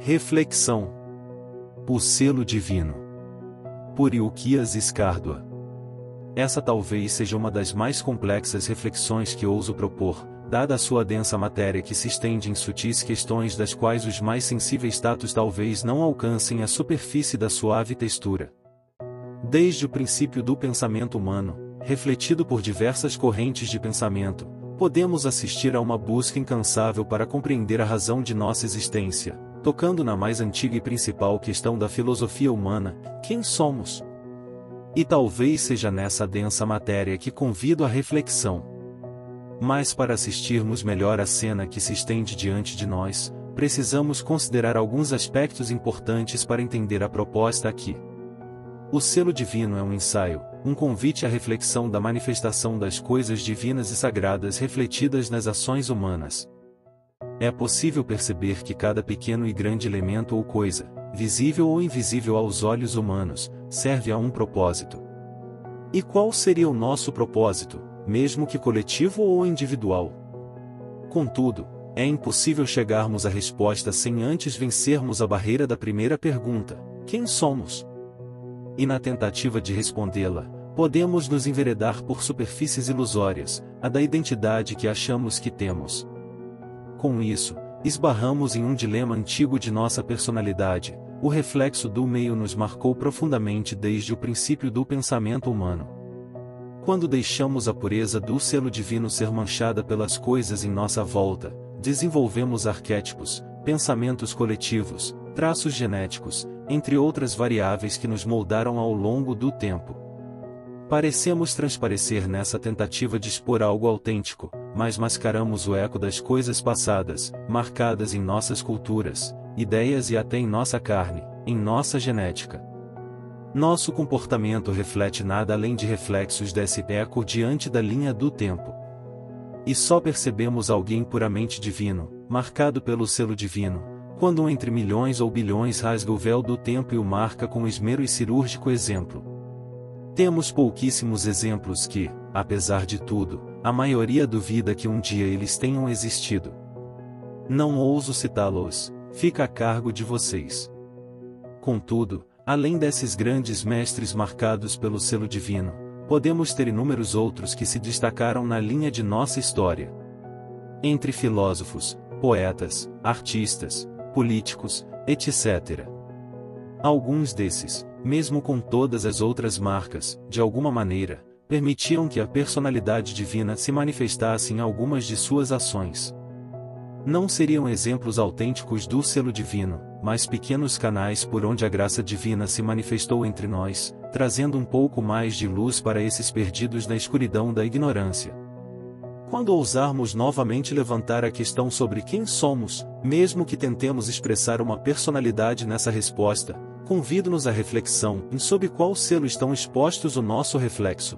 Reflexão. O selo divino. Por Ilquias Escárdua. Essa talvez seja uma das mais complexas reflexões que ouso propor, dada a sua densa matéria que se estende em sutis questões das quais os mais sensíveis tatos talvez não alcancem a superfície da suave textura. Desde o princípio do pensamento humano, refletido por diversas correntes de pensamento, podemos assistir a uma busca incansável para compreender a razão de nossa existência, tocando na mais antiga e principal questão da filosofia humana: quem somos? E talvez seja nessa densa matéria que convido à reflexão. Mas para assistirmos melhor à cena que se estende diante de nós, precisamos considerar alguns aspectos importantes para entender a proposta aqui. O selo divino é um ensaio, um convite à reflexão da manifestação das coisas divinas e sagradas refletidas nas ações humanas. É possível perceber que cada pequeno e grande elemento ou coisa, visível ou invisível aos olhos humanos, serve a um propósito. E qual seria o nosso propósito, mesmo que coletivo ou individual? Contudo, é impossível chegarmos à resposta sem antes vencermos a barreira da primeira pergunta: quem somos? e na tentativa de respondê-la, podemos nos enveredar por superfícies ilusórias, a da identidade que achamos que temos. Com isso, esbarramos em um dilema antigo de nossa personalidade, o reflexo do meio nos marcou profundamente desde o princípio do pensamento humano. Quando deixamos a pureza do selo divino ser manchada pelas coisas em nossa volta, desenvolvemos arquétipos, pensamentos coletivos, traços genéticos, entre outras variáveis que nos moldaram ao longo do tempo. Parecemos transparecer nessa tentativa de expor algo autêntico, mas mascaramos o eco das coisas passadas, marcadas em nossas culturas, ideias e até em nossa carne, em nossa genética. Nosso comportamento reflete nada além de reflexos desse eco diante da linha do tempo. E só percebemos alguém puramente divino, marcado pelo selo divino, quando um entre milhões ou bilhões rasga o véu do tempo e o marca com esmero e cirúrgico exemplo. Temos pouquíssimos exemplos que, apesar de tudo, a maioria duvida que um dia eles tenham existido. Não ouso citá-los, fica a cargo de vocês. Contudo, além desses grandes mestres marcados pelo selo divino, podemos ter inúmeros outros que se destacaram na linha de nossa história. Entre filósofos, poetas, artistas, políticos, etc. Alguns desses, mesmo com todas as outras marcas, de alguma maneira, permitiam que a personalidade divina se manifestasse em algumas de suas ações. Não seriam exemplos autênticos do selo divino, mas pequenos canais por onde a graça divina se manifestou entre nós, trazendo um pouco mais de luz para esses perdidos na escuridão da ignorância. Quando ousarmos novamente levantar a questão sobre quem somos, mesmo que tentemos expressar uma personalidade nessa resposta, convido-nos à reflexão em sob qual selo estão expostos o nosso reflexo,